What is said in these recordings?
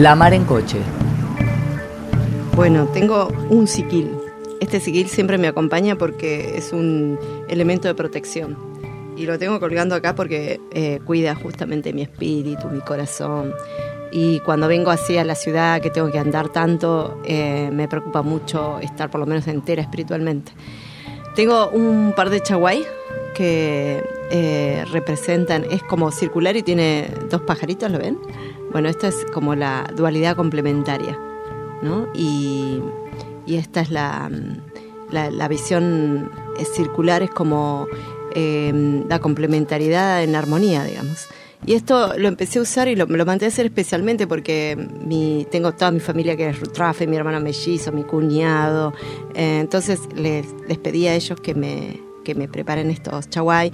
La mar en coche. Bueno, tengo un siquil. Este siquil siempre me acompaña porque es un elemento de protección. Y lo tengo colgando acá porque eh, cuida justamente mi espíritu, mi corazón. Y cuando vengo así a la ciudad, que tengo que andar tanto, eh, me preocupa mucho estar por lo menos entera espiritualmente. Tengo un par de chaguay que eh, representan, es como circular y tiene dos pajaritos, ¿lo ven? Bueno, esta es como la dualidad complementaria, ¿no? Y, esta es la, la, visión circular, es como eh, la complementariedad en armonía, digamos. Y esto lo empecé a usar y lo, lo a hacer especialmente porque mi, tengo toda mi familia que es Rutrafe, mi hermana mellizo, mi cuñado. Eh, entonces les, les pedí a ellos que me, que me preparen estos chaguay,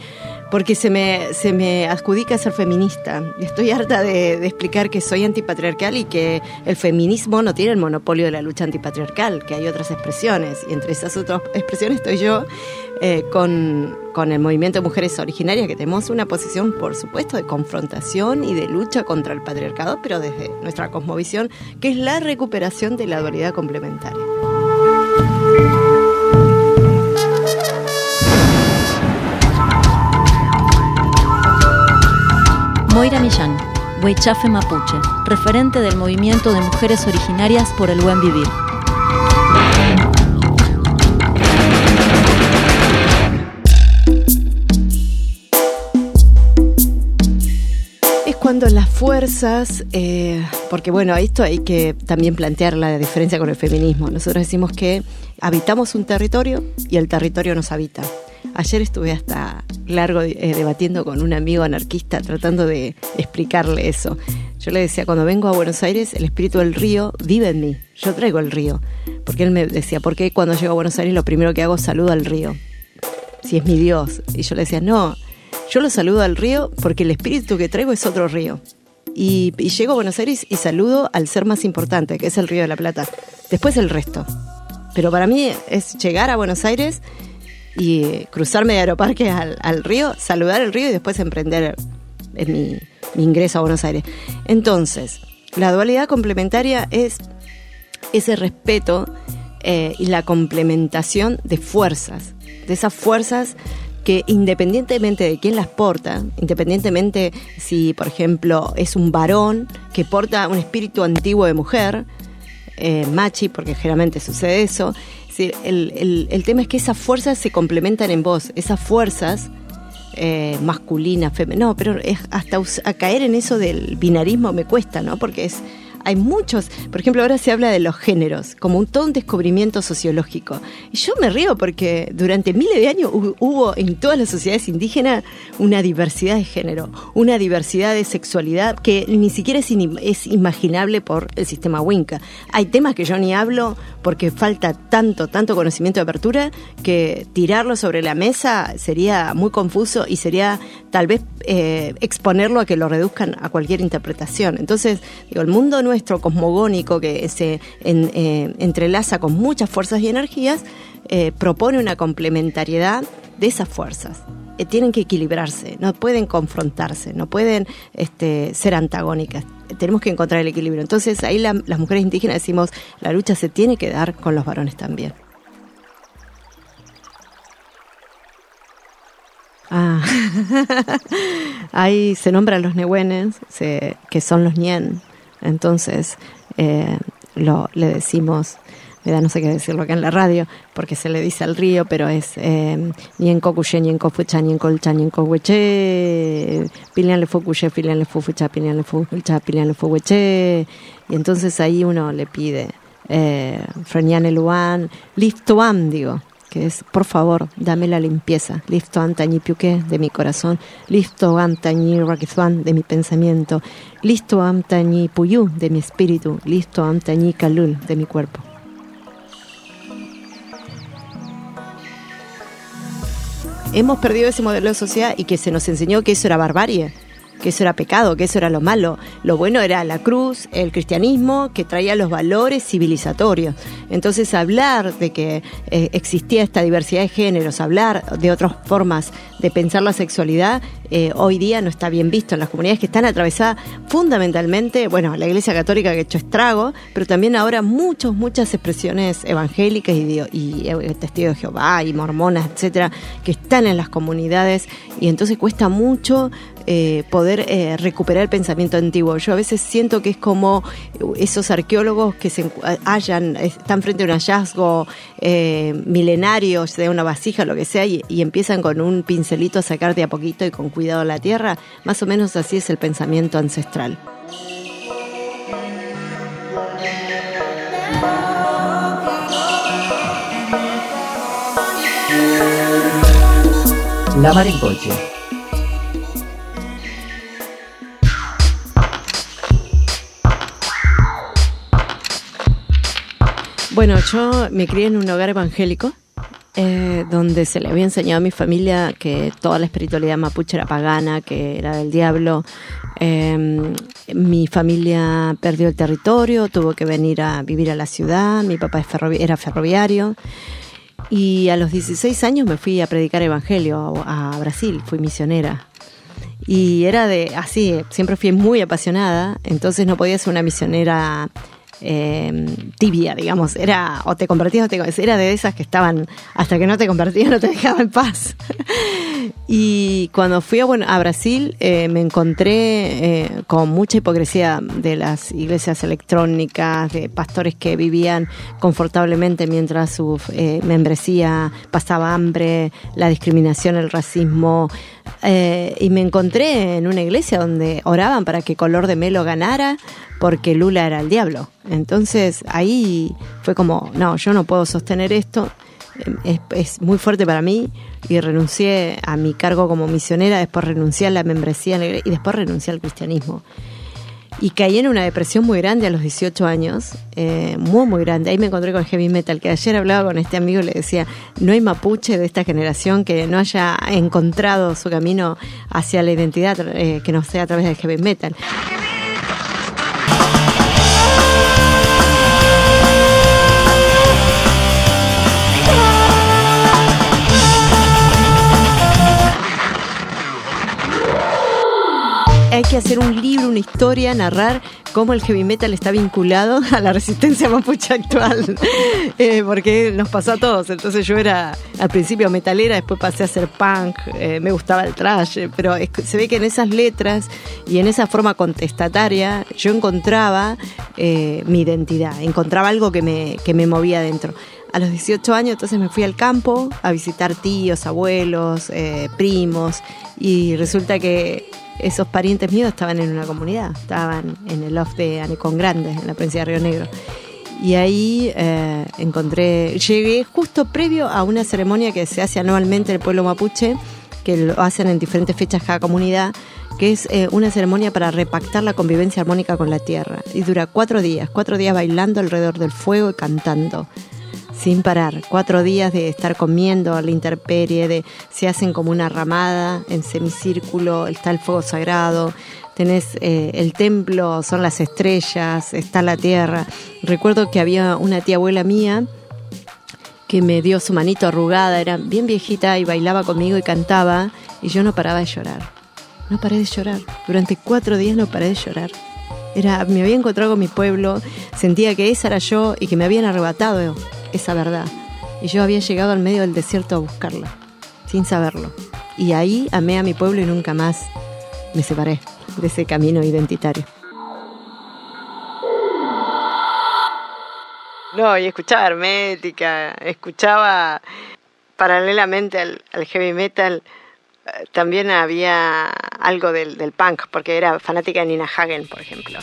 porque se me, se me adjudica ser feminista. Estoy harta de, explicar que soy antipatriarcal y que el feminismo no tiene el monopolio de la lucha antipatriarcal, que hay otras expresiones, y entre esas otras expresiones estoy yo eh, con, con el movimiento de mujeres originarias, que tenemos una posición, por supuesto, de confrontación y de lucha contra el patriarcado, pero desde nuestra cosmovisión, que es la recuperación de la dualidad complementaria. Moira Millán, Huaychafe Mapuche, referente del movimiento de mujeres originarias por el buen vivir. Cuando las fuerzas, eh, porque bueno, esto hay que también plantear la diferencia con el feminismo. Nosotros decimos que habitamos un territorio y el territorio nos habita. Ayer estuve hasta largo eh, debatiendo con un amigo anarquista tratando de explicarle eso. Yo le decía, cuando vengo a Buenos Aires, el espíritu del río vive en mí. Yo traigo el río. Porque él me decía, ¿por qué cuando llego a Buenos Aires lo primero que hago es saludo al río? Si es mi Dios. Y yo le decía, no, yo lo saludo al río porque el espíritu que traigo es otro río. Y, y llego a Buenos Aires y saludo al ser más importante, que es el río de la Plata. Después el resto. Pero para mí es llegar a Buenos Aires y cruzarme de Aeroparque al, río, saludar el río y después emprender mi, ingreso a Buenos Aires. Entonces, la dualidad complementaria es ese respeto eh, y la complementación de fuerzas, de esas fuerzas que independientemente de quién las porta, independientemente si, por ejemplo, es un varón que porta un espíritu antiguo de mujer, eh, machi, porque generalmente sucede eso, el, el, tema es que esas fuerzas se complementan en vos, esas fuerzas eh, masculinas, femeninas, no, pero es hasta a caer en eso del binarismo me cuesta, ¿no? Porque es hay muchos, por ejemplo, ahora se habla de los géneros, como un todo un descubrimiento sociológico. Y yo me río porque durante miles de años hubo en todas las sociedades indígenas una diversidad de género, una diversidad de sexualidad que ni siquiera es, es imaginable por el sistema Winca. Hay temas que yo ni hablo porque falta tanto, tanto conocimiento de apertura que tirarlo sobre la mesa sería muy confuso y sería tal vez eh, exponerlo a que lo reduzcan a cualquier interpretación. Entonces, digo, el mundo nuestro cosmogónico que se eh, entrelaza con muchas fuerzas y energías, eh, propone una complementariedad de esas fuerzas. tienen que equilibrarse, no pueden confrontarse, no pueden este, ser antagónicas. Tenemos que encontrar el equilibrio. Entonces ahí las mujeres indígenas decimos, la lucha se tiene que dar con los varones también. Ah, ahí se nombran los nehuenes, que son los ñen. Entonces, eh, lo, le decimos, me no sé qué decirlo acá en la radio, porque se le dice al río, pero es eh, ñenco cuye, ñenco fucha, ñenco lcha, ñenco hueche, pilian le fucuye, pilian le fucha, pilian le fucha, pilian le fuche. Y entonces ahí uno le pide, eh, Freñane Luan, liftoam, digo, que es, por favor, dame la limpieza. Listo antañi piuque de mi corazón, listo antañi rakizuan de mi pensamiento, listo antañi puyú de mi espíritu, listo antañi kalul de mi cuerpo. Hemos perdido ese modelo de sociedad y que se nos enseñó que eso era barbarie que eso era pecado, que eso era lo malo. Lo bueno era la cruz, el cristianismo, que traía los valores civilizatorios. Entonces hablar de que eh, existía esta diversidad de géneros, hablar de otras formas de pensar la sexualidad, eh, hoy día no está bien visto en las comunidades que están atravesadas fundamentalmente, bueno, la Iglesia Católica que ha hecho estrago, pero también ahora muchas, muchas expresiones evangélicas y, y, eh, de Jehová y mormonas, etcétera, que están en las comunidades y entonces cuesta mucho eh, poder eh, recuperar el pensamiento antiguo. Yo a veces siento que es como esos arqueólogos que se hallan, están frente a un hallazgo eh, milenario, de una vasija, lo que sea, y, empiezan con un pincelito a sacar de a poquito y con cuidado la tierra. Más o menos así es el pensamiento ancestral. La Marincoche. Bueno, yo me crié en un hogar evangélico eh, donde se le había enseñado a mi familia que toda la espiritualidad mapuche era pagana, que era del diablo. Eh, mi familia perdió el territorio, tuvo que venir a vivir a la ciudad, mi papá era ferroviario. Y a los 16 años me fui a predicar evangelio a, a Brasil, fui misionera. Y era de así, siempre fui muy apasionada, entonces no podía ser una misionera eh, tibia, digamos. Era o te convertías o te Era de esas que estaban, hasta que no te convertías, no te dejaba en paz. y cuando fui a, bueno, a Brasil, eh, me encontré eh, con mucha hipocresía de las iglesias electrónicas, de pastores que vivían confortablemente mientras su eh, membresía pasaba hambre, la discriminación, el racismo. Y me encontré en una iglesia donde oraban para que Color de Melo ganara porque Lula era el diablo. Entonces ahí fue como, no, yo no puedo sostener esto, es, muy fuerte para mí y renuncié a mi cargo como misionera, después renuncié a la membresía y después renuncié al cristianismo. Y caí en una depresión muy grande a los 18 años, eh, muy, muy grande. Ahí me encontré con heavy metal, que ayer hablaba con este amigo y le decía, no hay mapuche de esta generación que no haya encontrado su camino hacia la identidad eh, que no sea a través del heavy metal. Bye. Hay que hacer un libro, una historia, narrar cómo el heavy metal está vinculado a la resistencia mapuche actual, eh, porque nos pasó a todos. Entonces yo era al principio metalera, después pasé a ser punk, eh, me gustaba el trash, pero se ve que en esas letras y en esa forma contestataria yo encontraba eh, mi identidad, encontraba algo que me, que me movía dentro a los 18 años entonces me fui al campo a visitar tíos, abuelos, primos y resulta que esos parientes míos estaban en una comunidad, estaban en el loft de Anecón Grande, en la provincia de Río Negro. Y ahí eh, encontré, llegué justo previo a una ceremonia que se hace anualmente en el pueblo mapuche, que lo hacen en diferentes fechas cada comunidad, que es eh, una ceremonia para repactar la convivencia armónica con la tierra. Y dura cuatro días, cuatro días bailando alrededor del fuego y cantando sin parar. Cuatro días de estar comiendo a la intemperie, de se hacen como una ramada en semicírculo, está el fuego sagrado, tenés eh, el templo, son las estrellas, está la tierra. Recuerdo que había una tía abuela mía que me dio su manito arrugada, era bien viejita y bailaba conmigo y cantaba y yo no paraba de llorar. No paré de llorar. Durante cuatro días no paré de llorar. Era, me había encontrado con mi pueblo, sentía que esa era yo y que me habían arrebatado esa verdad. Y yo había llegado al medio del desierto a buscarla, sin saberlo. Y ahí amé a mi pueblo y nunca más me separé de ese camino identitario. No, y escuchaba hermética, escuchaba paralelamente al, al heavy metal, eh, también había algo del, del punk, porque era fanática de Nina Hagen, por ejemplo.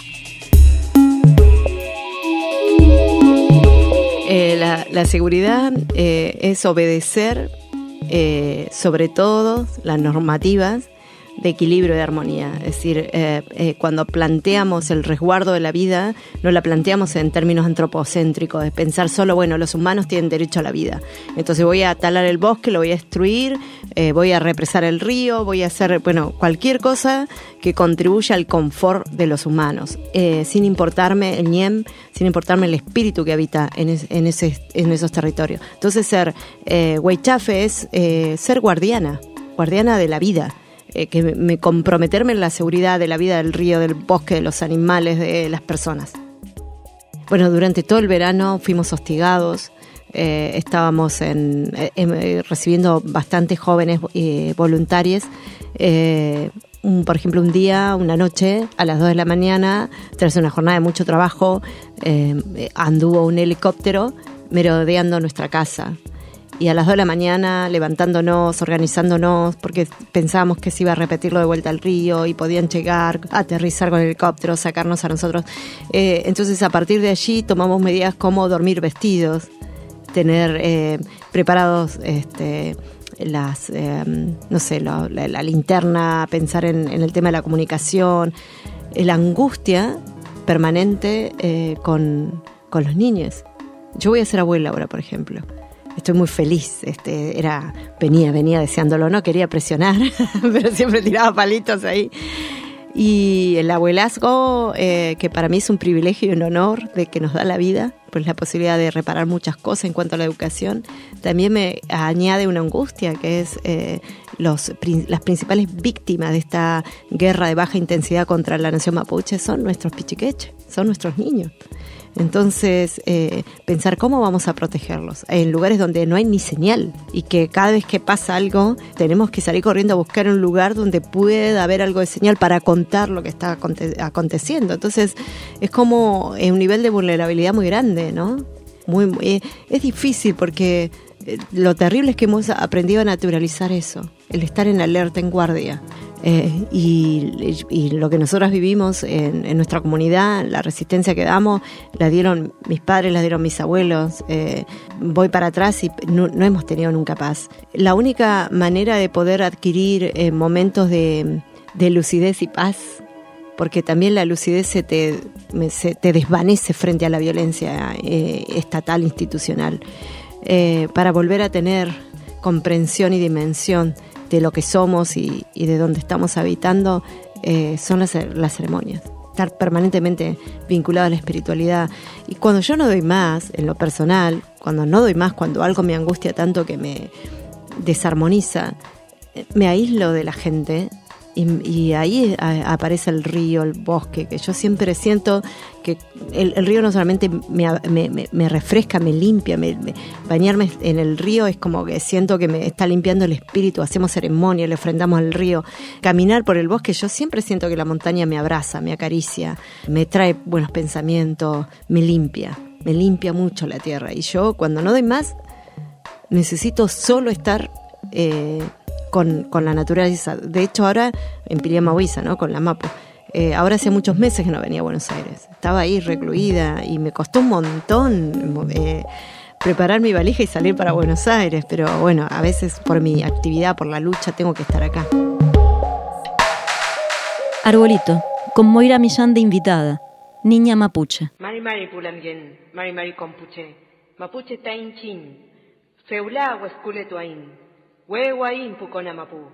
Eh, la, la, seguridad eh, es obedecer eh, sobre todo las normativas de equilibrio y de armonía. Es decir, eh, eh, cuando planteamos el resguardo de la vida, no la planteamos en términos antropocéntricos, de pensar solo, bueno, los humanos tienen derecho a la vida. Entonces voy a talar el bosque, lo voy a destruir, eh, voy a represar el río, voy a hacer, bueno, cualquier cosa que contribuya al confort de los humanos, sin importarme el ñem, sin importarme el espíritu que habita en, esos territorios. Entonces ser eh, es ser guardiana, guardiana de la vida eh, que me comprometerme en la seguridad de la vida del río, del bosque, de los animales, de las personas. Bueno, durante todo el verano fuimos hostigados, eh, estábamos en, eh, recibiendo bastantes jóvenes voluntarios. por ejemplo, un día, una noche, a las 2 de la mañana, tras una jornada de mucho trabajo, anduvo un helicóptero merodeando nuestra casa y a las 2 de la mañana levantándonos, organizándonos, porque pensábamos que se iba a repetirlo de vuelta al río y podían llegar, aterrizar con el helicóptero, sacarnos a nosotros. Eh, entonces a partir de allí tomamos medidas como dormir vestidos, tener eh, preparados este, las, eh, no sé, la, linterna, pensar en, en, el tema de la comunicación, la angustia permanente con, con los niños. Yo voy a ser abuela ahora, por ejemplo estoy muy feliz. Este, era, venía, venía deseándolo, no quería presionar, pero siempre tiraba palitos ahí. Y el abuelazgo, eh, que para mí es un privilegio y un honor de que nos da la vida, pues la posibilidad de reparar muchas cosas en cuanto a la educación, también me añade una angustia, que es eh, los, las principales víctimas de esta guerra de baja intensidad contra la nación mapuche son nuestros pichiqueches, son nuestros niños. Entonces, eh, pensar cómo vamos a protegerlos en lugares donde no hay ni señal y que cada vez que pasa algo tenemos que salir corriendo a buscar un lugar donde pueda haber algo de señal para contar lo que está aconteciendo. Entonces, es como un nivel de vulnerabilidad muy grande, ¿no? Muy, eh, es difícil porque eh, lo terrible es que hemos aprendido a naturalizar eso, el estar en alerta, en guardia. Eh, y, lo que nosotros vivimos en, nuestra comunidad, la resistencia que damos, la dieron mis padres, la dieron mis abuelos. Eh, voy para atrás y no, hemos tenido nunca paz. La única manera de poder adquirir momentos de, lucidez y paz porque también la lucidez se te, te desvanece frente a la violencia estatal, institucional, para volver a tener comprensión y dimensión de lo que somos y, de dónde estamos habitando eh, son las, ceremonias. Estar permanentemente vinculado a la espiritualidad. Y cuando yo no doy más, en lo personal, cuando no doy más, cuando algo me angustia tanto que me desarmoniza, eh, me aíslo de la gente y, ahí aparece el río, el bosque, que yo siempre siento que el, río no solamente me, refresca, me limpia, bañarme en el río es como que siento que me está limpiando el espíritu, hacemos ceremonia, le ofrendamos al río. Caminar por el bosque, yo siempre siento que la montaña me abraza, me acaricia, me trae buenos pensamientos, me limpia, me limpia mucho la tierra. Y yo cuando no doy más, necesito solo estar... Eh, con, con la naturaleza. De hecho, ahora en Piriama Huiza, ¿no? Con la Mapu. Eh, ahora hace muchos meses que no venía a Buenos Aires. Estaba ahí recluida y me costó un montón eh, preparar mi valija y salir para Buenos Aires. Pero bueno, a veces por mi actividad, por la lucha, tengo que estar acá. Arbolito, con Moira Millán de invitada, niña mapuche. Mari Mari Mari Mari Compuche, Mapuche Tain Chin, Feula Huesculetuain. Wewe impu kona mapu.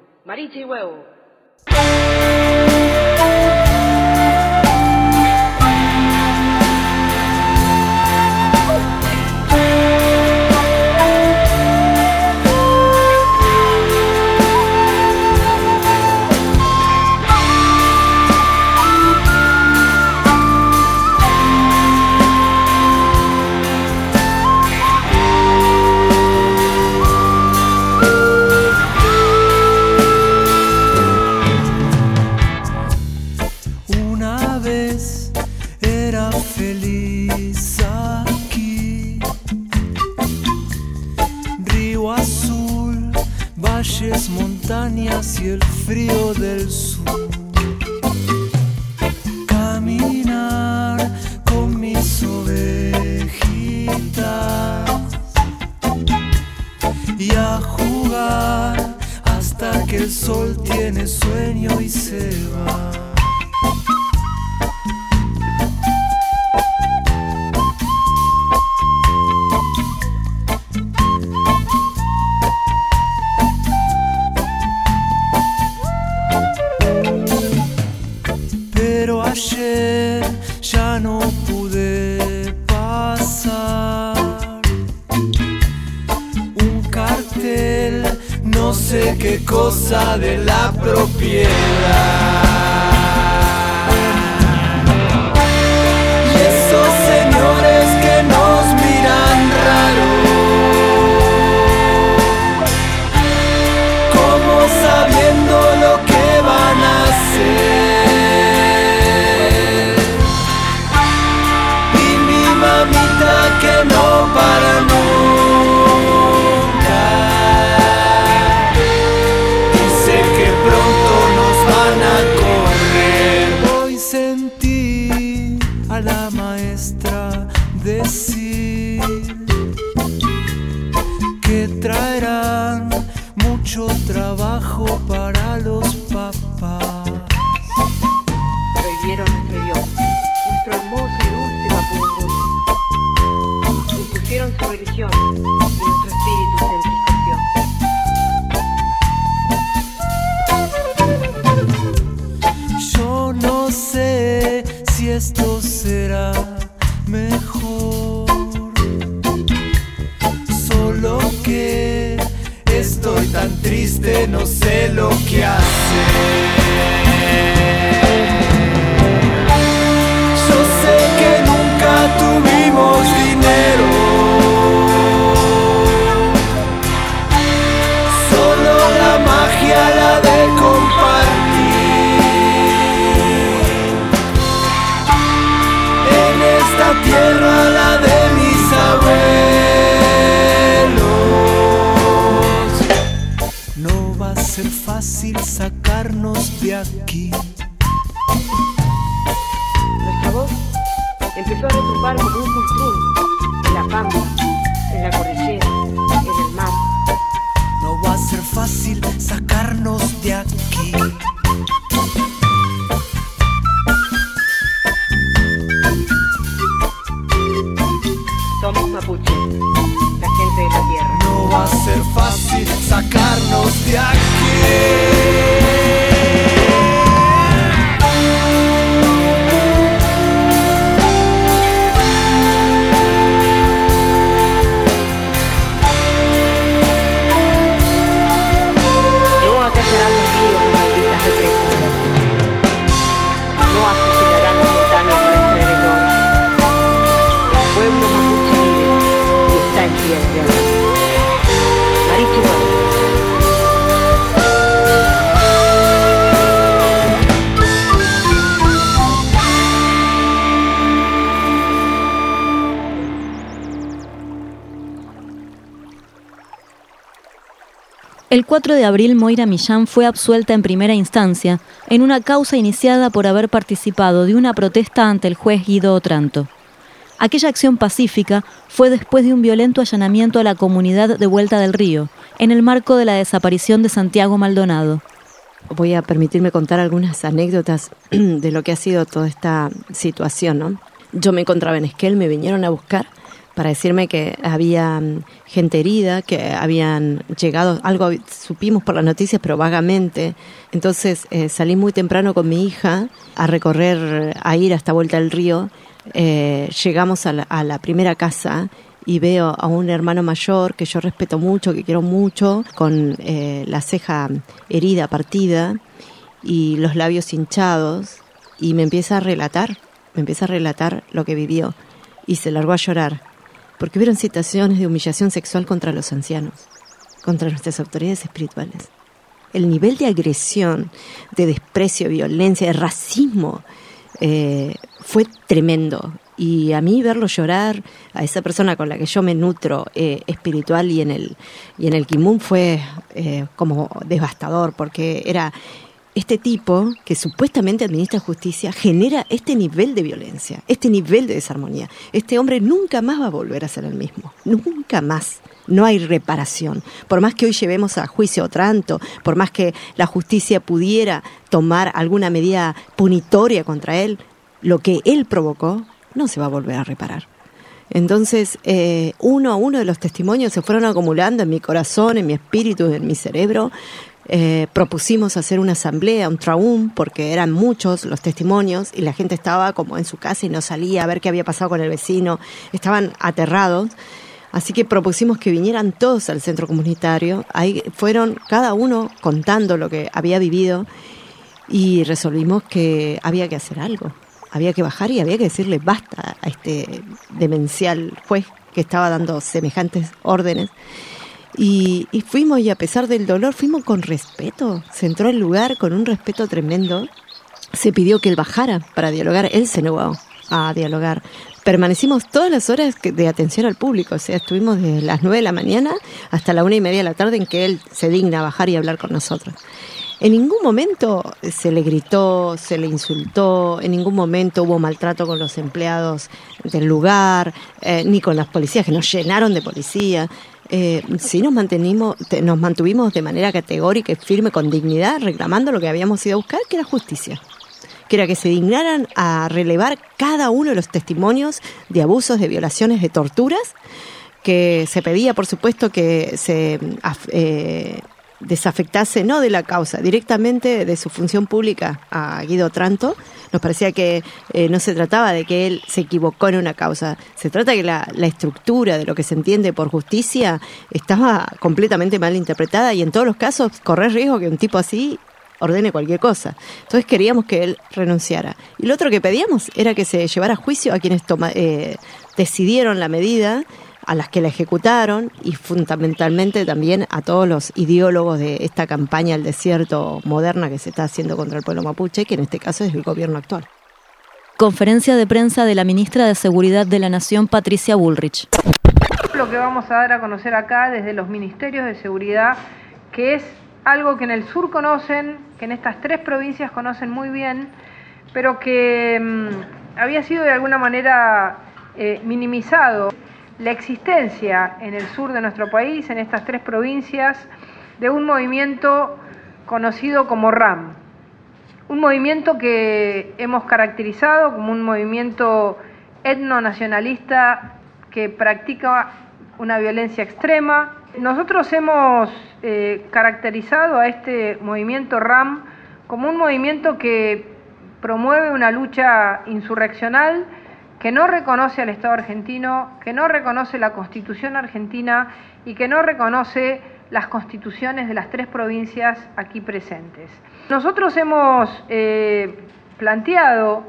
Y el frío del sur. Caminar con mis ovejitas y a jugar hasta que el sol tiene sueño y se va. 4 de abril, Moira Millán fue absuelta en primera instancia en una causa iniciada por haber participado de una protesta ante el juez Guido Otranto. Aquella acción pacífica fue después de un violento allanamiento a la comunidad de Vuelta del Río, en el marco de la desaparición de Santiago Maldonado. Voy a permitirme contar algunas anécdotas de lo que ha sido toda esta situación, ¿no? Yo me encontraba en Esquel, me vinieron a buscar para decirme que había mm, gente herida, que habían llegado, algo supimos por las noticias, pero vagamente. Entonces eh, salí muy temprano con mi hija a recorrer, a ir hasta Vuelta del Río. Eh, llegamos a la, primera casa y veo a un hermano mayor que yo respeto mucho, que quiero mucho, con eh, la ceja herida, partida y los labios hinchados y me empieza a relatar, me empieza a relatar lo que vivió y se largó a llorar porque hubieron situaciones de humillación sexual contra los ancianos, contra nuestras autoridades espirituales. El nivel de agresión, de desprecio, violencia, de racismo eh, fue tremendo. Y a mí verlo llorar, a esa persona con la que yo me nutro eh, espiritual y en el, y en el Kimun fue eh, como devastador, porque era este tipo que supuestamente administra justicia genera este nivel de violencia, este nivel de desarmonía. Este hombre nunca más va a volver a ser el mismo, nunca más. no hay reparación. Por más que hoy llevemos a juicio a por más que la justicia pudiera tomar alguna medida punitoria contra él, lo que él provocó no se va a volver a reparar. Entonces, eh, uno a uno de los testimonios se fueron acumulando en mi corazón, en mi espíritu, en mi cerebro. Eh, propusimos hacer una asamblea, un traum, porque eran muchos los testimonios y la gente estaba como en su casa y no salía a ver qué había pasado con el vecino. Estaban aterrados. Así que propusimos que vinieran todos al centro comunitario. Ahí fueron cada uno contando lo que había vivido y resolvimos que había que hacer algo había que bajar y había que decirle basta a este demencial juez que estaba dando semejantes órdenes. Y, fuimos, y a pesar del dolor, fuimos con respeto. Se entró al lugar con un respeto tremendo. Se pidió que él bajara para dialogar. Él se negó a dialogar. Permanecimos todas las horas de atención al público. O sea, estuvimos desde las nueve de la mañana hasta la una y media de la tarde en que él se digna bajar y hablar con nosotros. En ningún momento se le gritó, se le insultó, en ningún momento hubo maltrato con los empleados del lugar, eh, ni con las policías, que nos llenaron de policía. Eh, sí nos, mantenimos, nos mantuvimos de manera categórica y firme, con dignidad, reclamando lo que habíamos ido a buscar, que era justicia. Que era que se dignaran a relevar cada uno de los testimonios de abusos, de violaciones, de torturas, que se pedía, por supuesto, que se eh, desafectase no de la causa, directamente de su función pública a Guido Tranto. Nos parecía que eh, no se trataba de que él se equivocó en una causa, se trata de que la, estructura de lo que se entiende por justicia estaba completamente mal interpretada y en todos los casos corre riesgo que un tipo así ordene cualquier cosa. Entonces queríamos que él renunciara. Y lo otro que pedíamos era que se llevara a juicio a quienes toma, eh, decidieron la medida a las que la ejecutaron y fundamentalmente también a todos los ideólogos de esta campaña al desierto moderna que se está haciendo contra el pueblo mapuche, que en este caso es el gobierno actual. Conferencia de prensa de la ministra de Seguridad de la Nación, Patricia Bullrich. Lo que vamos a dar a conocer acá desde los ministerios de seguridad, que es algo que en el sur conocen, que en estas tres provincias conocen muy bien, pero que mm, había sido de alguna manera eh, minimizado la existencia en el sur de nuestro país, en estas tres provincias, de un movimiento conocido como RAM. Un movimiento que hemos caracterizado como un movimiento etnonacionalista que practica una violencia extrema. Nosotros hemos eh, caracterizado a este movimiento RAM como un movimiento que promueve una lucha insurreccional que no reconoce al Estado argentino, que no reconoce la Constitución argentina y que no reconoce las constituciones de las tres provincias aquí presentes. Nosotros hemos eh, planteado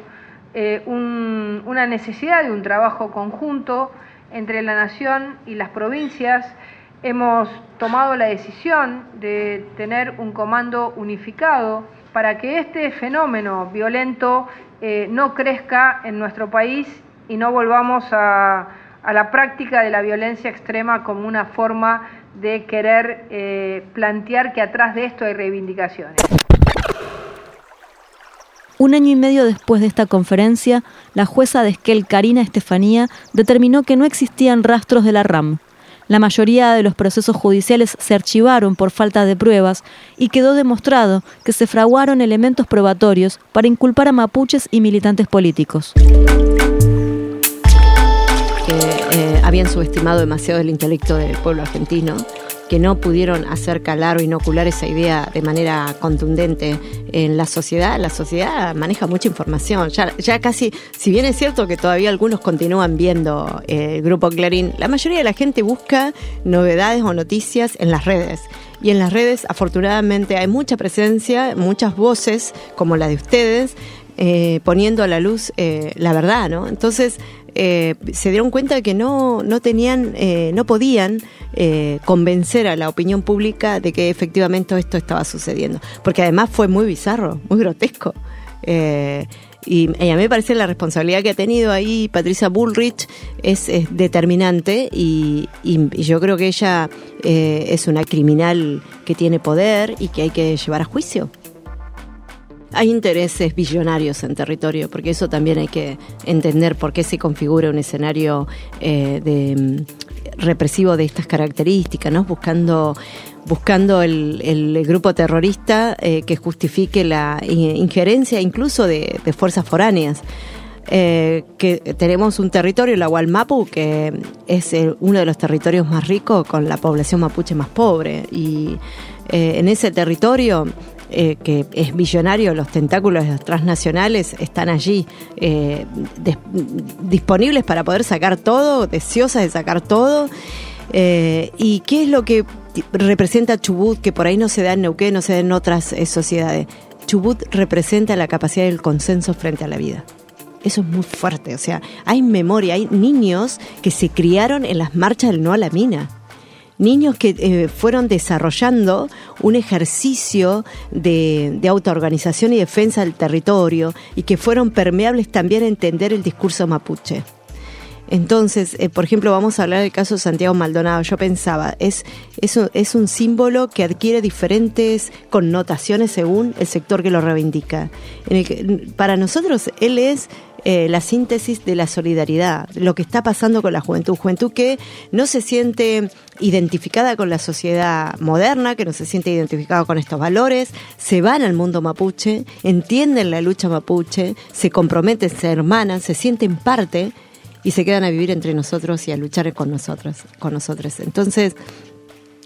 eh, una necesidad de un trabajo conjunto entre la nación y las provincias. Hemos tomado la decisión de tener un comando unificado para que este fenómeno violento eh, no crezca en nuestro país y no volvamos a, la práctica de la violencia extrema como una forma de querer eh, plantear que atrás de esto hay reivindicaciones. Un año y medio después de esta conferencia, la jueza de Esquel, Karina Estefanía, determinó que no existían rastros de la RAM, la mayoría de los procesos judiciales se archivaron por falta de pruebas y quedó demostrado que se fraguaron elementos probatorios para inculpar a mapuches y militantes políticos. Que eh, habían subestimado demasiado el intelecto del pueblo argentino que no pudieron hacer calar o inocular esa idea de manera contundente en la sociedad. La sociedad maneja mucha información. Ya, ya casi, si bien es cierto que todavía algunos continúan viendo eh, el grupo Clarín, la mayoría de la gente busca novedades o noticias en las redes. Y en las redes, afortunadamente, hay mucha presencia, muchas voces como la de ustedes, eh, poniendo a la luz eh, la verdad, ¿no? Entonces, eh, se dieron cuenta de que no, no tenían, eh, no podían eh, convencer a la opinión pública de que efectivamente esto estaba sucediendo. Porque además fue muy bizarro, muy grotesco. Y, a mí me parece la responsabilidad que ha tenido ahí Patricia Bullrich es, determinante y, y, yo creo que ella es una criminal que tiene poder y que hay que llevar a juicio hay intereses billonarios en territorio, porque eso también hay que entender por qué se configura un escenario eh, de mm, represivo de estas características, ¿no? Buscando, buscando el, grupo terrorista eh, que justifique la injerencia incluso de, fuerzas foráneas. Eh, que tenemos un territorio, la Gualmapu, que es uno de los territorios más ricos con la población mapuche más pobre. Y en ese territorio eh, que es billonario, los tentáculos transnacionales están allí disponibles para poder sacar todo, deseosas de sacar todo. ¿Y qué es lo que representa Chubut, que por ahí no se da en Neuquén, no se da en otras sociedades? Chubut representa la capacidad del consenso frente a la vida. Eso es muy fuerte. O sea, hay memoria, hay niños que se criaron en las marchas del no a la mina. Niños que eh, fueron desarrollando un ejercicio de, autoorganización y defensa del territorio y que fueron permeables también a entender el discurso mapuche. Entonces, eh, por ejemplo, vamos a hablar del caso de Santiago Maldonado. Yo pensaba, es, es, un símbolo que adquiere diferentes connotaciones según el sector que lo reivindica. Para nosotros, él es eh, la síntesis de la solidaridad, lo que está pasando con la juventud. Juventud que no se siente identificada con la sociedad moderna, que no se siente identificada con estos valores, se van al mundo mapuche, entienden la lucha mapuche, se comprometen, se hermanan, se sienten parte y se quedan a vivir entre nosotros y a luchar con nosotros, con nosotros. Entonces,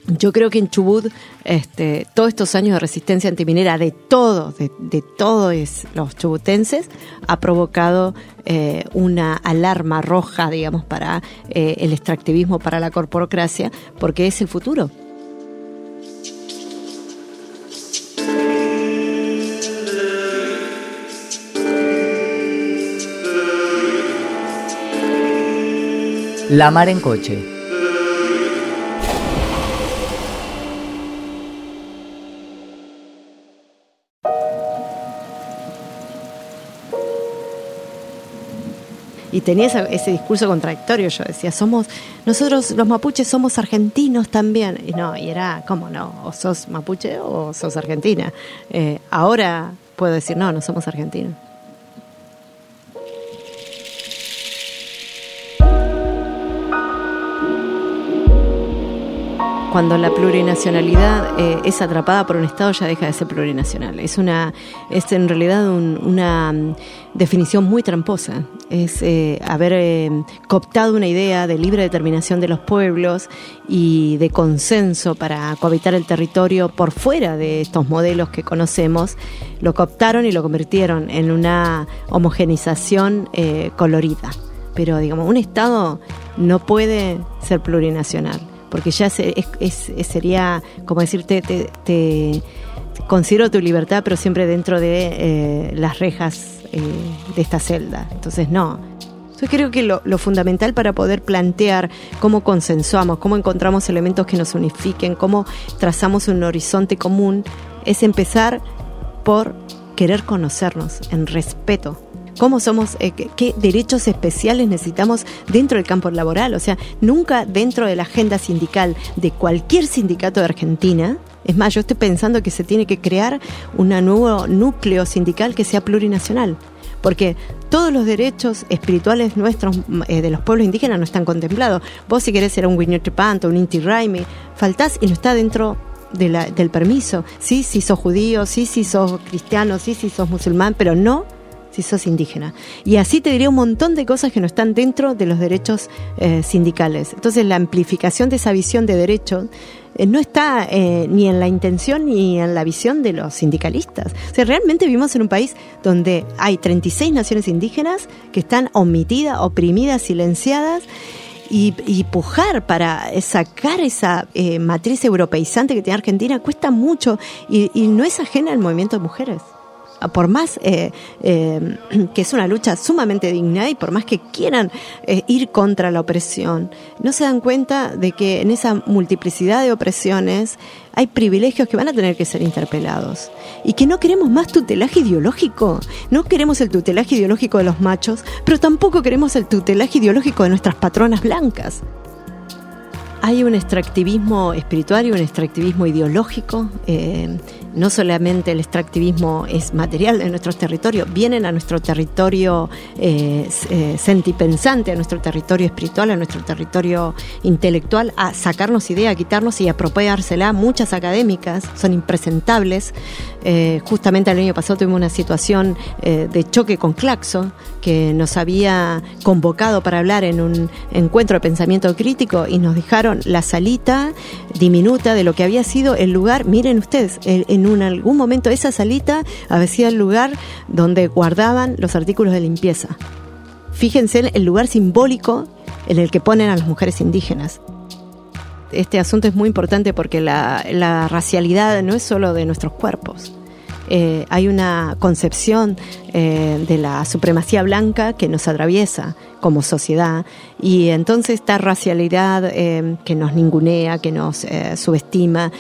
yo creo que en Chubut, este, todos estos años de resistencia antiminera de todos, de, todos los chubutenses, ha provocado eh, una alarma roja, digamos, para eh, el extractivismo, para la corporocracia, porque es el futuro. La mar en coche. Y tenía ese, discurso contradictorio. Yo decía, somos, nosotros los mapuches somos argentinos también. Y no, y era, ¿cómo no? O sos mapuche o sos argentina. Eh, ahora puedo decir, no, no somos argentinos. Cuando la plurinacionalidad eh, es atrapada por un Estado ya deja de ser plurinacional. Es una, es en realidad una mm, definición muy tramposa. Es eh, haber eh, cooptado una idea de libre determinación de los pueblos y de consenso para cohabitar el territorio por fuera de estos modelos que conocemos. Lo cooptaron y lo convirtieron en una homogenización colorida. Pero digamos, un Estado no puede ser plurinacional porque ya sería como decirte, te, considero tu libertad, pero siempre dentro de eh, las rejas eh, de esta celda. Entonces, no. Yo creo que lo, fundamental para poder plantear cómo consensuamos, cómo encontramos elementos que nos unifiquen, cómo trazamos un horizonte común, es empezar por querer conocernos en respeto cómo somos, eh, qué, derechos especiales necesitamos dentro del campo laboral. O sea, nunca dentro de la agenda sindical de cualquier sindicato de Argentina. Es más, yo estoy pensando que se tiene que crear un nuevo núcleo sindical que sea plurinacional porque todos los derechos espirituales nuestros eh, de los pueblos indígenas no están contemplados. Vos si querés ser un Panto, un Inti Raimi, faltás y no está dentro del permiso. Sí, si sos judío, sí, si sos cristiano, sí, si sos musulmán, pero no si sos indígena. Y así te diría un montón de cosas que no están dentro de los derechos eh, sindicales. Entonces la amplificación de esa visión de derechos eh, no está eh, ni en la intención ni en la visión de los sindicalistas. O sea, realmente vivimos en un país donde hay 36 naciones indígenas que están omitidas, oprimidas, silenciadas. Y, pujar para sacar esa matriz europeizante que tiene Argentina cuesta mucho y, y no es ajena al movimiento de mujeres por más eh, eh, que es una lucha sumamente digna y por más que quieran eh, ir contra la opresión, no se dan cuenta de que en esa multiplicidad de opresiones hay privilegios que van a tener que ser interpelados y que no queremos más tutelaje ideológico. No queremos el tutelaje ideológico de los machos, pero tampoco queremos el tutelaje ideológico de nuestras patronas blancas Hay un extractivismo espiritual y un extractivismo ideológico. Eh, no solamente el extractivismo es material de nuestros territorios, vienen a nuestro territorio eh, eh, sentipensante, a nuestro territorio espiritual, a nuestro territorio intelectual, a sacarnos idea, a quitarnos y apropiársela. Muchas académicas son impresentables. justamente el año pasado tuvimos una situación de choque con Claxo, que nos había convocado para hablar en un encuentro de pensamiento crítico y nos dejaron la salita diminuta de lo que había sido el lugar, miren ustedes, en algún momento esa salita había sido el lugar donde guardaban los artículos de limpieza. Fíjense el lugar simbólico en el que ponen a las mujeres indígenas. Este asunto es muy importante porque la, la, racialidad no es solo de nuestros cuerpos, eh, hay una concepción eh, de la supremacía blanca que nos atraviesa como sociedad y entonces esta racialidad eh, que nos ningunea, que nos subestima,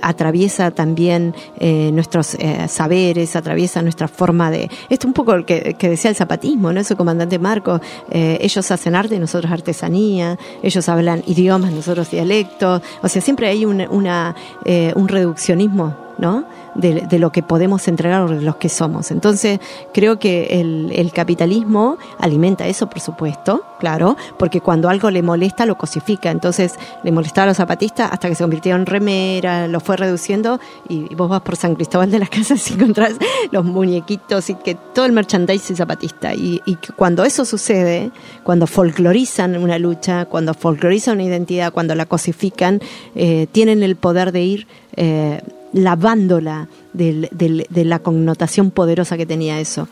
atraviesa también nuestros saberes, atraviesa nuestra forma de... Esto es un poco lo que, decía el zapatismo, ¿no? Eso comandante Marco, ellos hacen arte, nosotros artesanía, ellos hablan idiomas, nosotros dialectos, o sea, siempre hay un reduccionismo ¿no? De, lo que podemos entregar o de los que somos. Entonces, creo que el, capitalismo alimenta eso, por supuesto, claro, porque cuando algo le molesta, lo cosifica. Entonces, le molestaba a los zapatistas hasta que se convirtió en remera, lo fue reduciendo y, vos vas por San Cristóbal de las Casas y encontrás los muñequitos y que todo el merchandising zapatista. Y, y cuando eso sucede, cuando folclorizan una lucha, cuando folclorizan una identidad, cuando la cosifican, eh, tienen el poder de ir eh, lavándola de la connotación poderosa que tenía eso.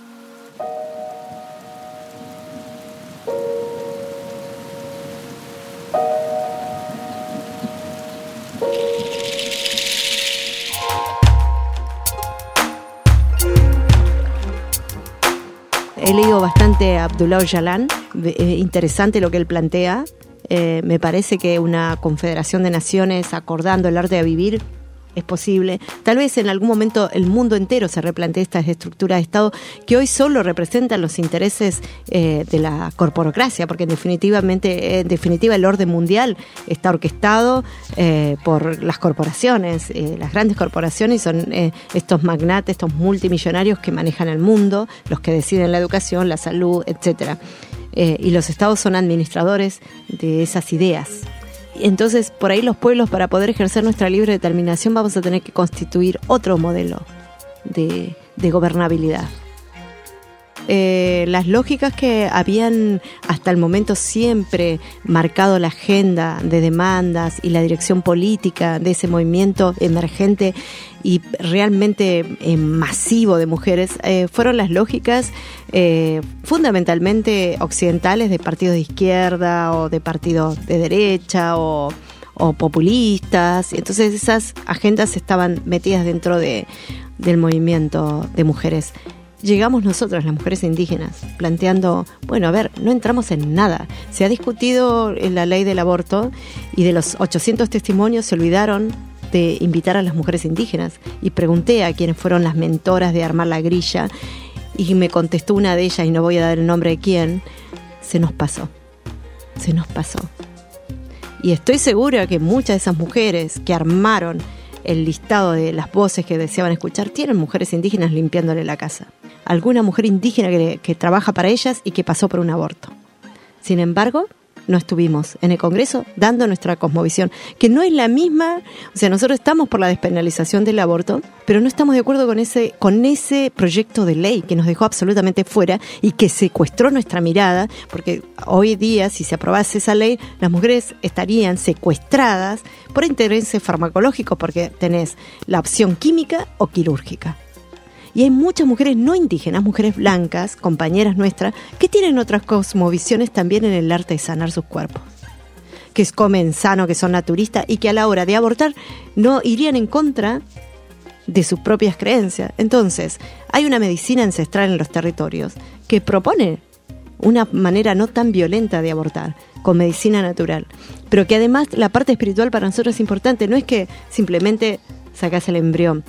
He leído bastante a Abdullah Öcalan, eh, interesante lo que él plantea. Eh, me parece que una confederación de naciones acordando el arte de vivir es posible. Tal vez en algún momento el mundo entero se replantee estas estructuras de Estado que hoy solo representan los intereses eh, de la corporocracia, porque en, definitivamente, en definitiva el orden mundial está orquestado eh, por las corporaciones, eh, las grandes corporaciones son estos magnates, estos multimillonarios que manejan el mundo, los que deciden la educación, la salud, etcétera. y los estados son administradores de esas ideas. Entonces, por ahí los pueblos, para poder ejercer nuestra libre determinación, vamos a tener que constituir otro modelo de, gobernabilidad. Eh, las lógicas que habían hasta el momento siempre marcado la agenda de demandas y la dirección política de ese movimiento emergente y realmente eh, masivo de mujeres eh, fueron las lógicas fundamentalmente occidentales de partidos de izquierda o de partidos de derecha o, populistas. Entonces esas agendas estaban metidas dentro de, del movimiento de mujeres llegamos nosotros, las mujeres indígenas, planteando, bueno, a ver, no entramos en nada. Se ha discutido la ley del aborto y de los 800 testimonios se olvidaron invitar a las mujeres indígenas. Y pregunté a quienes fueron las mentoras de armar la grilla y me contestó una de ellas, y no voy a dar el nombre de quién, se nos pasó. Se nos pasó. Y estoy segura que muchas de esas mujeres que armaron el listado de las voces que deseaban escuchar tienen mujeres indígenas limpiándole la casa alguna mujer indígena que, trabaja para ellas y que pasó por un aborto. Sin embargo, no estuvimos en el Congreso dando nuestra cosmovisión, que no es la misma, o sea, nosotros estamos por la despenalización del aborto, pero no estamos de acuerdo con ese, con ese proyecto de ley que nos dejó absolutamente fuera y que secuestró nuestra mirada, porque hoy día, si se aprobase esa ley, las mujeres estarían secuestradas por intereses farmacológicos, porque tenés la opción química o quirúrgica. Y hay muchas mujeres no indígenas, mujeres blancas, compañeras nuestras, que tienen otras cosmovisiones también en el arte de sanar sus cuerpos. Que comen sano, que son naturistas y que a la hora de abortar no irían en contra de sus propias creencias. Entonces, hay una medicina ancestral en los territorios que propone una manera no tan violenta de abortar, con medicina natural, pero que además la parte espiritual para nosotros es importante, no es que simplemente sacas el embrión,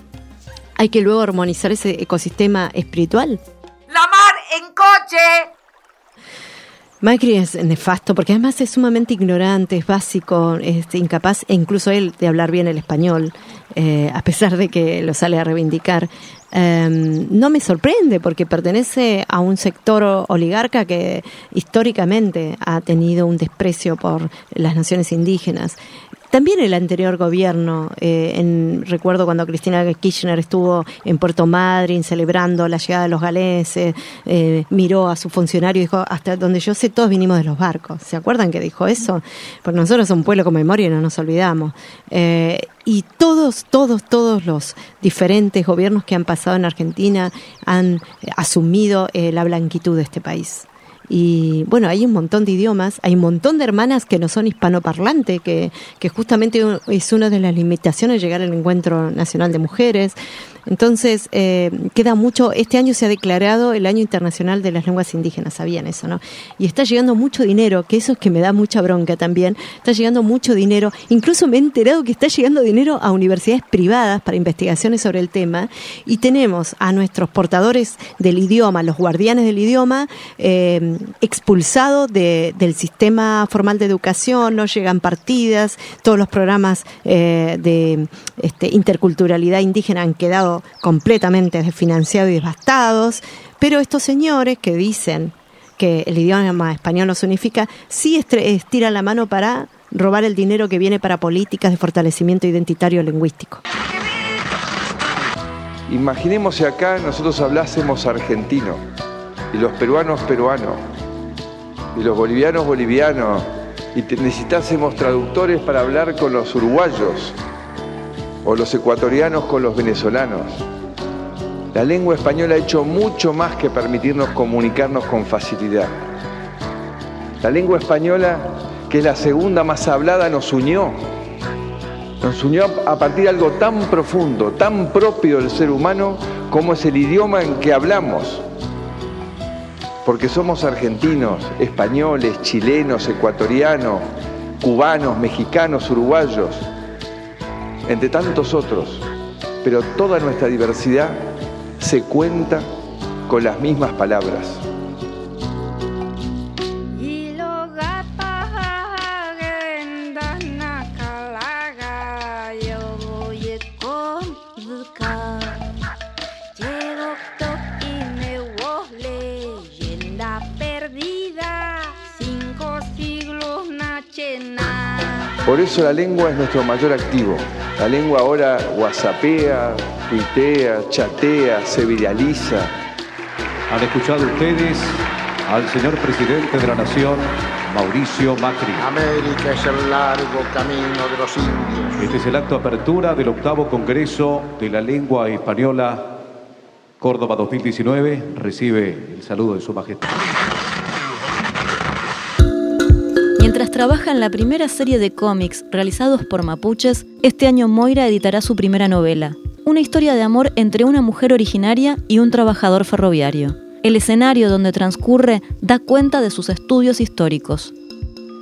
hay que luego armonizar ese ecosistema espiritual. ¡La mar en coche! Macri es nefasto porque además es sumamente ignorante, es básico, es incapaz, e incluso él de hablar bien el español, eh, a pesar de que lo sale a reivindicar. Em, no me sorprende porque pertenece a un sector oligarca que históricamente ha tenido un desprecio por las naciones indígenas. También el anterior gobierno, eh, en, recuerdo cuando Cristina Kirchner estuvo en Puerto Madryn celebrando la llegada de los galeses, eh, miró a su funcionario y dijo, hasta donde yo sé, todos vinimos de los barcos. ¿Se acuerdan que dijo eso? Porque nosotros somos un pueblo con memoria y no nos olvidamos. Eh, y todos, todos, todos los diferentes gobiernos que han pasado en Argentina han asumido la blanquitud de este país. Y bueno, hay un montón de idiomas, hay un montón de hermanas que no son hispanoparlantes, que, que justamente es una de las limitaciones llegar al Encuentro Nacional de Mujeres. Entonces, eh, queda mucho, este año se ha declarado el Año Internacional de las Lenguas Indígenas, sabían eso, ¿no? Y está llegando mucho dinero, que eso es que me da mucha bronca también, está llegando mucho dinero, incluso me he enterado que está llegando dinero a universidades privadas para investigaciones sobre el tema, y tenemos a nuestros portadores del idioma, los guardianes del idioma, eh, expulsados del sistema formal de educación, no llegan partidas, todos los programas eh, de este, interculturalidad indígena han quedado completamente desfinanciados y devastados, pero estos señores que dicen que el idioma español nos unifica, sí estiran la mano para robar el dinero que viene para políticas de fortalecimiento identitario lingüístico. Imaginemos si acá nosotros hablásemos argentino y los peruanos peruanos y los bolivianos bolivianos y necesitásemos traductores para hablar con los uruguayos o los ecuatorianos con los venezolanos. La lengua española ha hecho mucho más que permitirnos comunicarnos con facilidad. La lengua española, que es la segunda más hablada, nos unió. Nos unió a partir de algo tan profundo, tan propio del ser humano, como es el idioma en que hablamos. Porque somos argentinos, españoles, chilenos, ecuatorianos, cubanos, mexicanos, uruguayos entre tantos otros, pero toda nuestra diversidad se cuenta con las mismas palabras. Por eso la lengua es nuestro mayor activo. La lengua ahora whatsappea, tuitea, chatea, se viraliza. Han escuchado ustedes al señor presidente de la Nación, Mauricio Macri. América es el largo camino de los indios. Este es el acto de apertura del octavo Congreso de la Lengua Española Córdoba 2019. Recibe el saludo de su majestad. Trabaja en la primera serie de cómics realizados por mapuches, este año Moira editará su primera novela, una historia de amor entre una mujer originaria y un trabajador ferroviario. El escenario donde transcurre da cuenta de sus estudios históricos.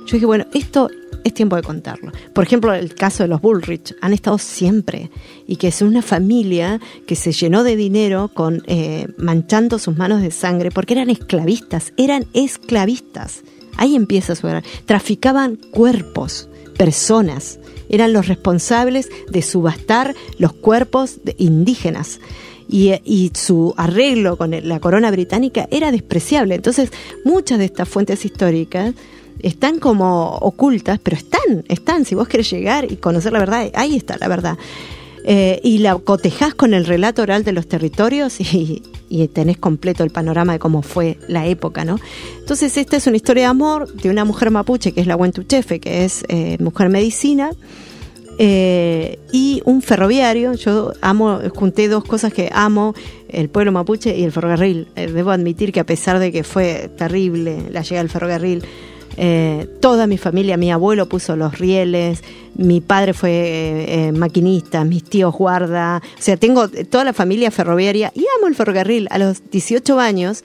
Yo dije, bueno, esto es tiempo de contarlo. Por ejemplo, el caso de los Bullrich, han estado siempre y que es una familia que se llenó de dinero con eh, manchando sus manos de sangre porque eran esclavistas, eran esclavistas. Ahí empieza su Traficaban cuerpos, personas. Eran los responsables de subastar los cuerpos de indígenas. Y, su arreglo con la corona británica era despreciable. Entonces, muchas de estas fuentes históricas están como ocultas, pero están, están. Si vos querés llegar y conocer la verdad, ahí está la verdad. Eh, y la cotejás con el relato oral de los territorios y, tenés completo el panorama de cómo fue la época, ¿no? Entonces, esta es una historia de amor de una mujer mapuche que es la Huentuchefe, que es eh, mujer medicina, eh, y un ferroviario. Yo amo, junté dos cosas que amo, el pueblo mapuche y el ferrocarril. debo admitir que a pesar de que fue terrible la llegada del ferrocarril, eh, toda mi familia, mi abuelo puso los rieles, mi padre fue eh, eh, maquinista, mis tíos guarda, o sea, tengo toda la familia ferroviaria y amo el ferrocarril. A los 18 años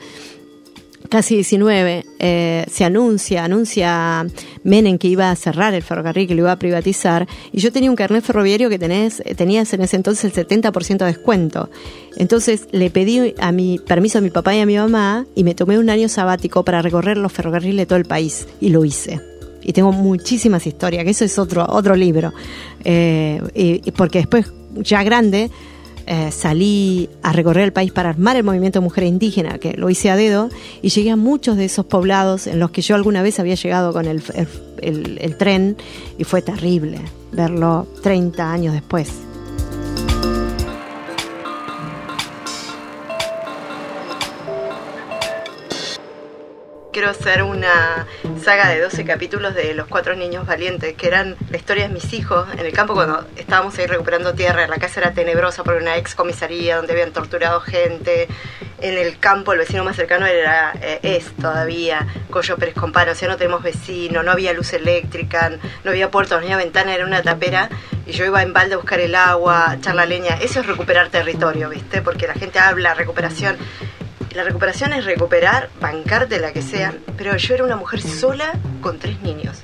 casi 19, eh, se anuncia, anuncia Menem que iba a cerrar el ferrocarril, que lo iba a privatizar, y yo tenía un carnet ferroviario que tenés, tenías en ese entonces el 70% de descuento. Entonces le pedí a mi permiso a mi papá y a mi mamá y me tomé un año sabático para recorrer los ferrocarriles de todo el país y lo hice. Y tengo muchísimas historias, que eso es otro, otro libro. Eh, porque después, ya grande, eh, salí a recorrer el país para armar el movimiento mujer indígena, que lo hice a dedo, y llegué a muchos de esos poblados en los que yo alguna vez había llegado con el, el tren, y fue terrible verlo 30 años después. Hacer una saga de 12 capítulos de Los Cuatro Niños Valientes, que eran la historia de mis hijos en el campo cuando estábamos ahí recuperando tierra. La casa era tenebrosa por una ex comisaría donde habían torturado gente. En el campo el vecino más cercano era, eh, es todavía Coyo Pérez Compano, o sea, no tenemos vecino, no había luz eléctrica, no había puertas, no había ventana, era una tapera y yo iba en balde a buscar el agua, echar la leña. Eso es recuperar territorio, ¿viste? Porque la gente habla recuperación la recuperación es recuperar, bancarte la que sea, pero yo era una mujer sola con tres niños.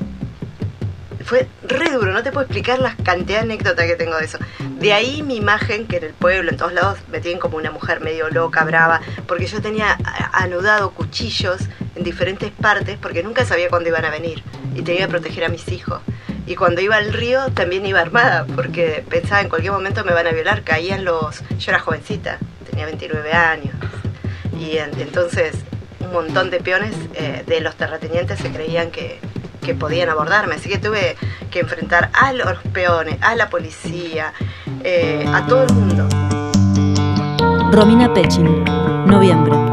Fue re duro, no te puedo explicar la cantidad de anécdotas que tengo de eso. De ahí mi imagen, que en el pueblo, en todos lados, me tienen como una mujer medio loca, brava, porque yo tenía anudado cuchillos en diferentes partes, porque nunca sabía cuándo iban a venir, y tenía que proteger a mis hijos. Y cuando iba al río también iba armada, porque pensaba en cualquier momento me van a violar, caían los... Yo era jovencita, tenía 29 años, y entonces un montón de peones eh, de los terratenientes se creían que, podían abordarme, así que tuve que enfrentar a los peones, a la policía, eh, a todo el mundo. Romina Pechin, noviembre.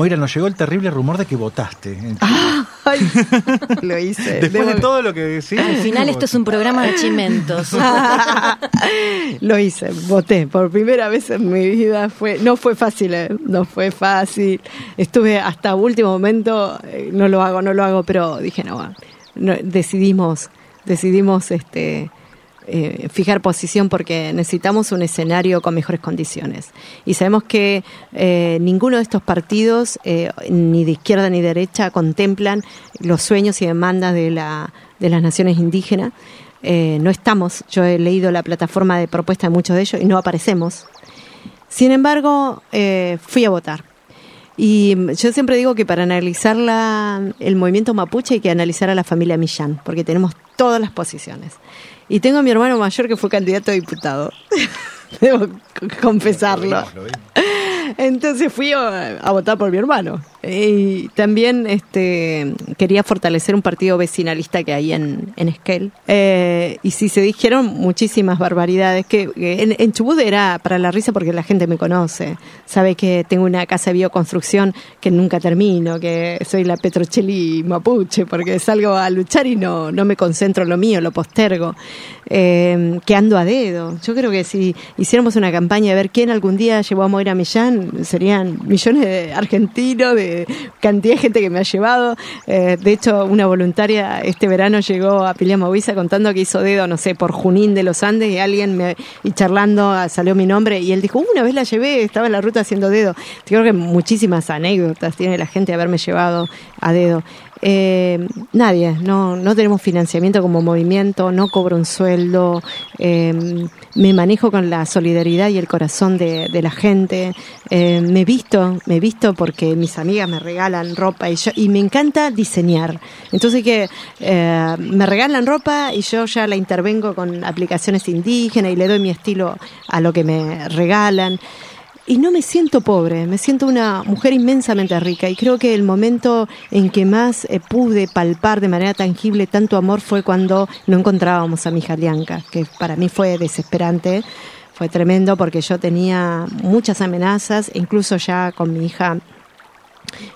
Moira, nos llegó el terrible rumor de que votaste. Ay, lo hice. Después Debo- de todo lo que decís. Al final esto es un programa de chimentos. Lo hice, voté por primera vez en mi vida. Fue, no fue fácil, eh, no fue fácil. Estuve hasta último momento, eh, no lo hago, no lo hago, pero dije no, no, decidimos, decidimos este eh, fijar posición porque necesitamos un escenario con mejores condiciones. Y sabemos que eh, ninguno de estos partidos, eh, ni de izquierda ni derecha, contemplan los sueños y demandas de, la, de las naciones indígenas. Eh, no estamos, yo he leído la plataforma de propuesta de muchos de ellos y no aparecemos. Sin embargo, fui a votar. Y yo siempre digo que para analizar la- el movimiento mapuche hay que analizar a la familia Millán, porque tenemos todas las posiciones. Y tengo a mi hermano mayor que fue candidato a diputado. Debo confesarlo. Entonces fui a, a votar por mi hermano. Y también este, quería fortalecer un partido vecinalista que hay en, en Esquel. Eh, y sí, se dijeron muchísimas barbaridades. Que, en, en Chubut era para la risa porque la gente me conoce. Sabe que tengo una casa de bioconstrucción que nunca termino, que soy la Petrocelli mapuche, porque salgo a luchar y no, no me concentro en lo mío, lo postergo. Eh, que ando a dedo. Yo creo que si hiciéramos una campaña de ver quién algún día llevó a Moira Millán, serían millones de argentinos, de cantidad de gente que me ha llevado. Eh, de hecho, una voluntaria este verano llegó a Pilia Movisa contando que hizo dedo, no sé, por Junín de los Andes y alguien me, y charlando ah, salió mi nombre y él dijo, "Uh, una vez la llevé, estaba en la ruta haciendo dedo. Creo que muchísimas anécdotas tiene la gente de haberme llevado a dedo. Eh, nadie, no, no tenemos financiamiento como movimiento, no cobro un sueldo, eh, me manejo con la solidaridad y el corazón de, de la gente, eh, me visto, me visto porque mis amigas me regalan ropa y, yo, y me encanta diseñar. Entonces que eh, me regalan ropa y yo ya la intervengo con aplicaciones indígenas y le doy mi estilo a lo que me regalan. Y no me siento pobre, me siento una mujer inmensamente rica y creo que el momento en que más eh, pude palpar de manera tangible tanto amor fue cuando no encontrábamos a mi hija Lianca, que para mí fue desesperante, fue tremendo porque yo tenía muchas amenazas, incluso ya con mi hija,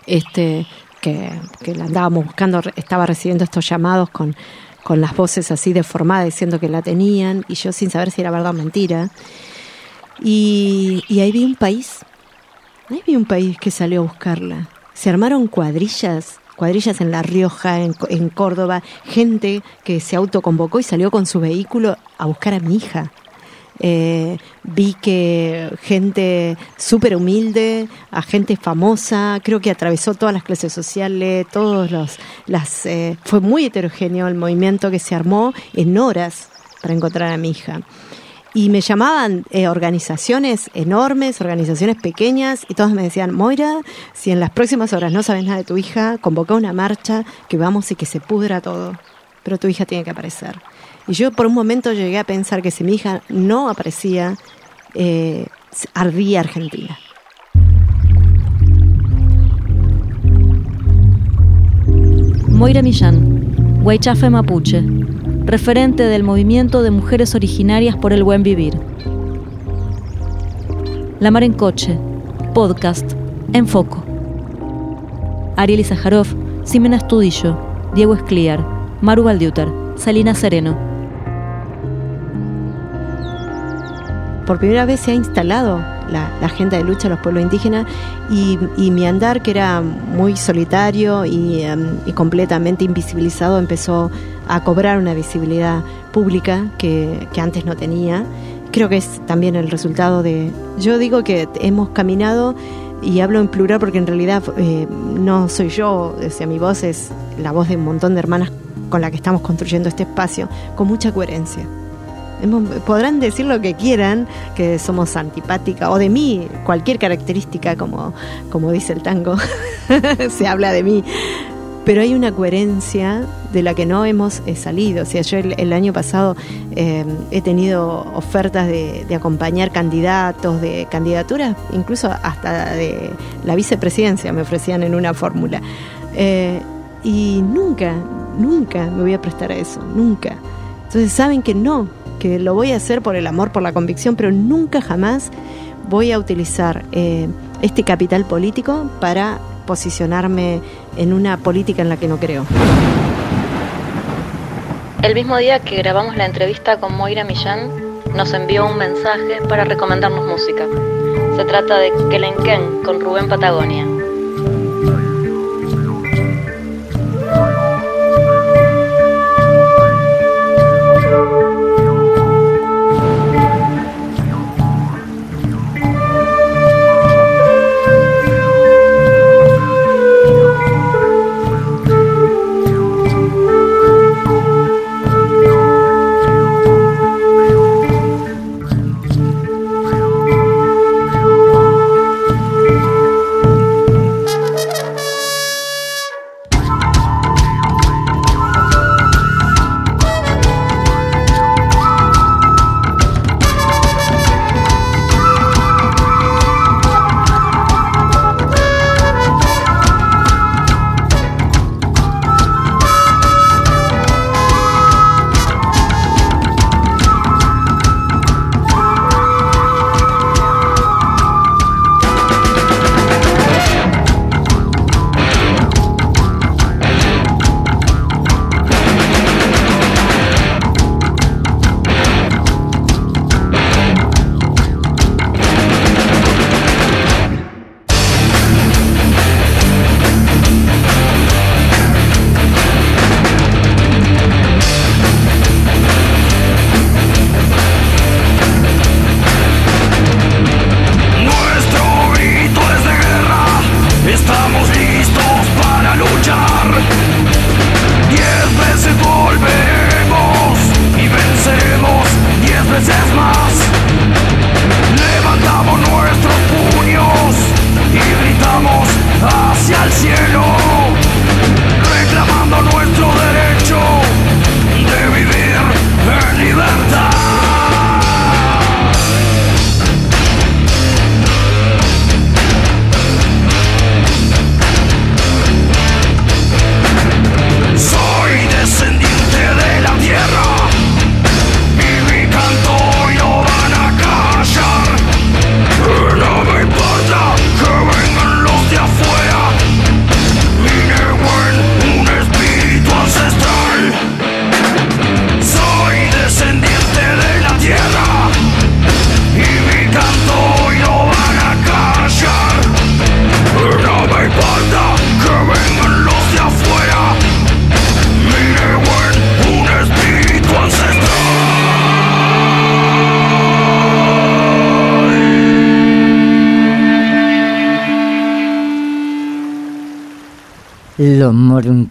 este, que, que la andábamos buscando, estaba recibiendo estos llamados con, con las voces así deformadas diciendo que la tenían y yo sin saber si era verdad o mentira. Y, ahí vi un país, ahí vi un país que salió a buscarla. Se armaron cuadrillas, cuadrillas en La Rioja, en, en Córdoba, gente que se autoconvocó y salió con su vehículo a buscar a mi hija. Eh, vi que gente súper humilde, a gente famosa, creo que atravesó todas las clases sociales, todos los, las, eh, fue muy heterogéneo el movimiento que se armó en horas para encontrar a mi hija. Y me llamaban eh, organizaciones enormes, organizaciones pequeñas, y todos me decían, Moira, si en las próximas horas no sabes nada de tu hija, convoca una marcha, que vamos y que se pudra todo. Pero tu hija tiene que aparecer. Y yo por un momento llegué a pensar que si mi hija no aparecía, eh, ardía Argentina. Moira Millán, Huaychafe Mapuche, referente del movimiento de mujeres originarias por el buen vivir. La Mar en Coche, podcast, en foco. Ariel Izajarov, Simena Estudillo, Diego Escliar, Maru Valdiutar, Salina Sereno. por primera vez se ha instalado la, la agenda de lucha de los pueblos indígenas y, y mi andar, que era muy solitario y, em, y completamente invisibilizado, empezó a cobrar una visibilidad pública que, que antes no tenía. Creo que es también el resultado de... Yo digo que hemos caminado y hablo en plural porque en realidad eh, no soy yo, o sea, mi voz es la voz de un montón de hermanas con la que estamos construyendo este espacio, con mucha coherencia. Podrán decir lo que quieran, que somos antipática, o de mí, cualquier característica, como, como dice el tango, se habla de mí. Pero hay una coherencia de la que no hemos eh, salido. O sea, yo el, año pasado eh, he tenido ofertas de, de acompañar candidatos, de candidaturas, incluso hasta de la vicepresidencia me ofrecían en una fórmula. Eh, y nunca, nunca me voy a prestar a eso, nunca. Entonces saben que no, lo voy a hacer por el amor, por la convicción, pero nunca jamás voy a utilizar eh, este capital político para posicionarme en una política en la que no creo. El mismo día que grabamos la entrevista con Moira Millán, nos envió un mensaje para recomendarnos música. Se trata de Kelenken con Rubén Patagonia. Lo un coche.